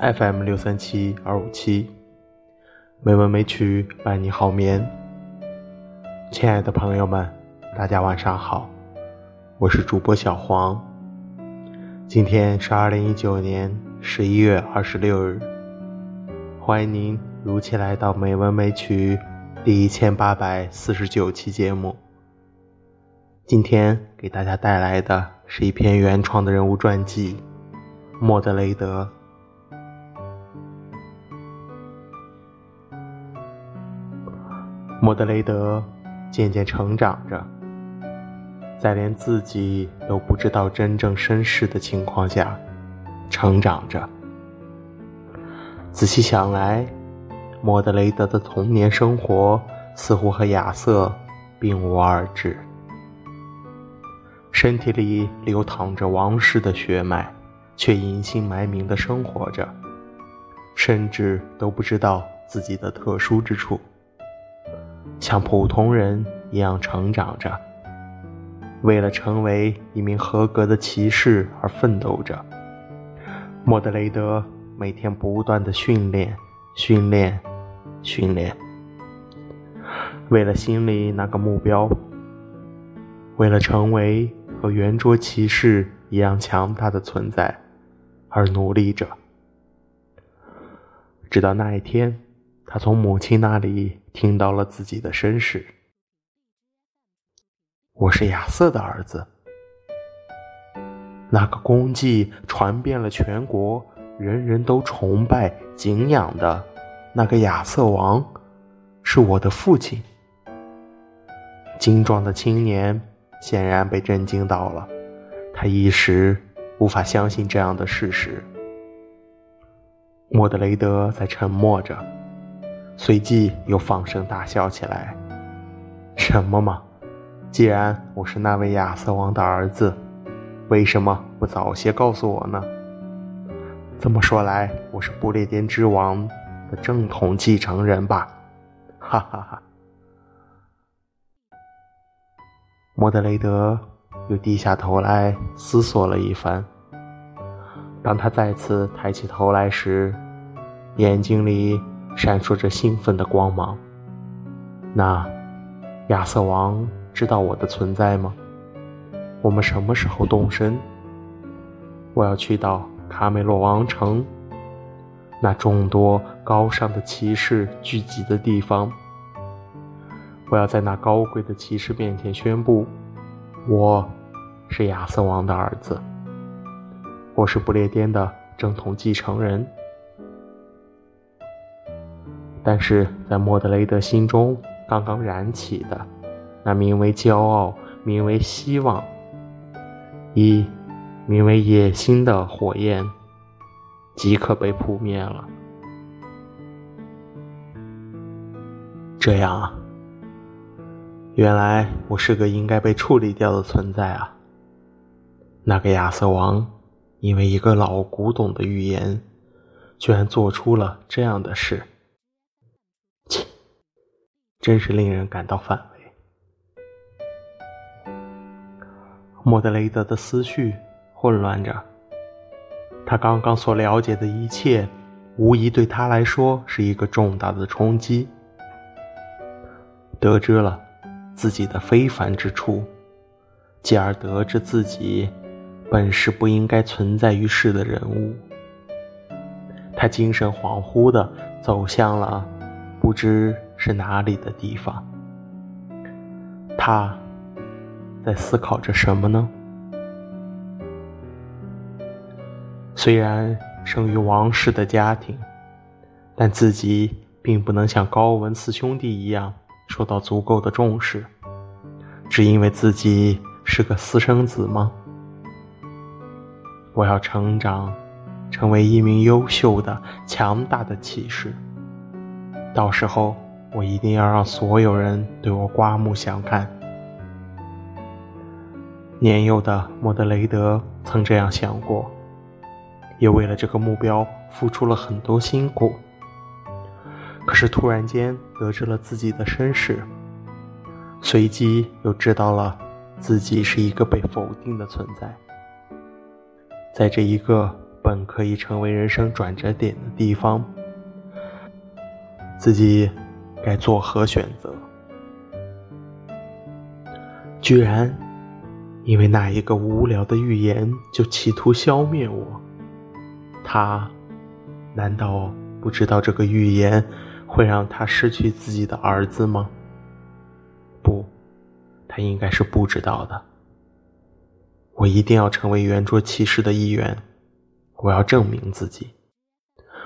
FM 六三七二五七，美文美曲伴你好眠。亲爱的朋友们，大家晚上好，我是主播小黄。今天是二零一九年十一月二十六日，欢迎您如期来到美文美曲第一千八百四十九期节目。今天给大家带来的是一篇原创的人物传记——莫德雷德。莫德雷德渐渐成长着，在连自己都不知道真正身世的情况下，成长着。仔细想来，莫德雷德的童年生活似乎和亚瑟并无二致。身体里流淌着王室的血脉，却隐姓埋名的生活着，甚至都不知道自己的特殊之处。像普通人一样成长着，为了成为一名合格的骑士而奋斗着。莫德雷德每天不断的训练、训练、训练，为了心里那个目标，为了成为。和圆桌骑士一样强大的存在，而努力着。直到那一天，他从母亲那里听到了自己的身世：“我是亚瑟的儿子。”那个功绩传遍了全国，人人都崇拜敬仰的那个亚瑟王，是我的父亲。精壮的青年。显然被震惊到了，他一时无法相信这样的事实。莫德雷德在沉默着，随即又放声大笑起来：“什么嘛！既然我是那位亚瑟王的儿子，为什么不早些告诉我呢？这么说来，我是不列颠之王的正统继承人吧？”哈哈哈。莫德雷德又低下头来思索了一番。当他再次抬起头来时，眼睛里闪烁着兴奋的光芒。那亚瑟王知道我的存在吗？我们什么时候动身？我要去到卡梅洛王城，那众多高尚的骑士聚集的地方。我要在那高贵的骑士面前宣布，我是亚瑟王的儿子，我是不列颠的正统继承人。但是在莫德雷德心中刚刚燃起的那名为骄傲、名为希望、一名为野心的火焰，即刻被扑灭了。这样啊。原来我是个应该被处理掉的存在啊！那个亚瑟王，因为一个老古董的预言，居然做出了这样的事，真是令人感到反胃。莫德雷德的思绪混乱着，他刚刚所了解的一切，无疑对他来说是一个重大的冲击。得知了。自己的非凡之处，继而得知自己本是不应该存在于世的人物。他精神恍惚地走向了不知是哪里的地方。他在思考着什么呢？虽然生于王室的家庭，但自己并不能像高文四兄弟一样。受到足够的重视，只因为自己是个私生子吗？我要成长，成为一名优秀的、强大的骑士。到时候，我一定要让所有人对我刮目相看。年幼的莫德雷德曾这样想过，也为了这个目标付出了很多辛苦。可是突然间得知了自己的身世，随即又知道了自己是一个被否定的存在。在这一个本可以成为人生转折点的地方，自己该作何选择？居然因为那一个无聊的预言就企图消灭我，他难道不知道这个预言会让他失去自己的儿子吗？不，他应该是不知道的。我一定要成为圆桌骑士的一员，我要证明自己，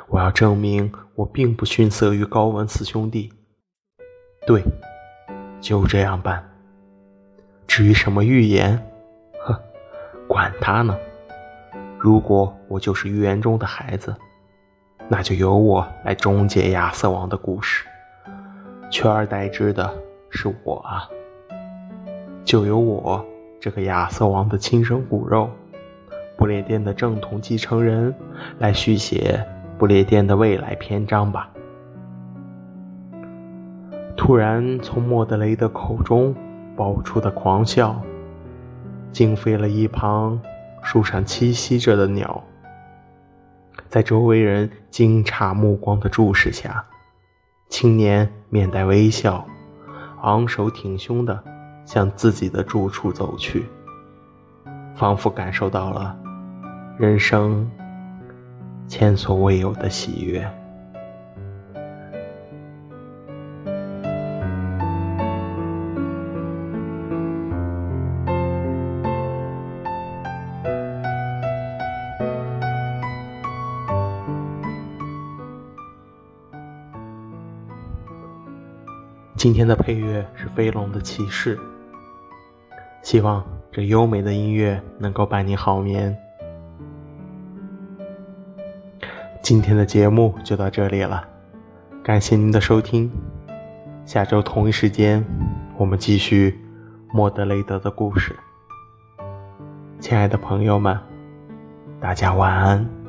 我要证明我并不逊色于高文四兄弟。对，就这样办。至于什么预言，呵，管他呢。如果我就是预言中的孩子，那就由我来终结亚瑟王的故事，取而代之的是我啊，就由我。这个亚瑟王的亲生骨肉，不列颠的正统继承人，来续写不列颠的未来篇章吧。突然，从莫德雷的口中爆出的狂笑，惊飞了一旁树上栖息着的鸟。在周围人惊诧目光的注视下，青年面带微笑，昂首挺胸的。向自己的住处走去，仿佛感受到了人生前所未有的喜悦。今天的配乐是飞龙的骑士。希望这优美的音乐能够伴你好眠。今天的节目就到这里了，感谢您的收听。下周同一时间，我们继续莫德雷德的故事。亲爱的朋友们，大家晚安。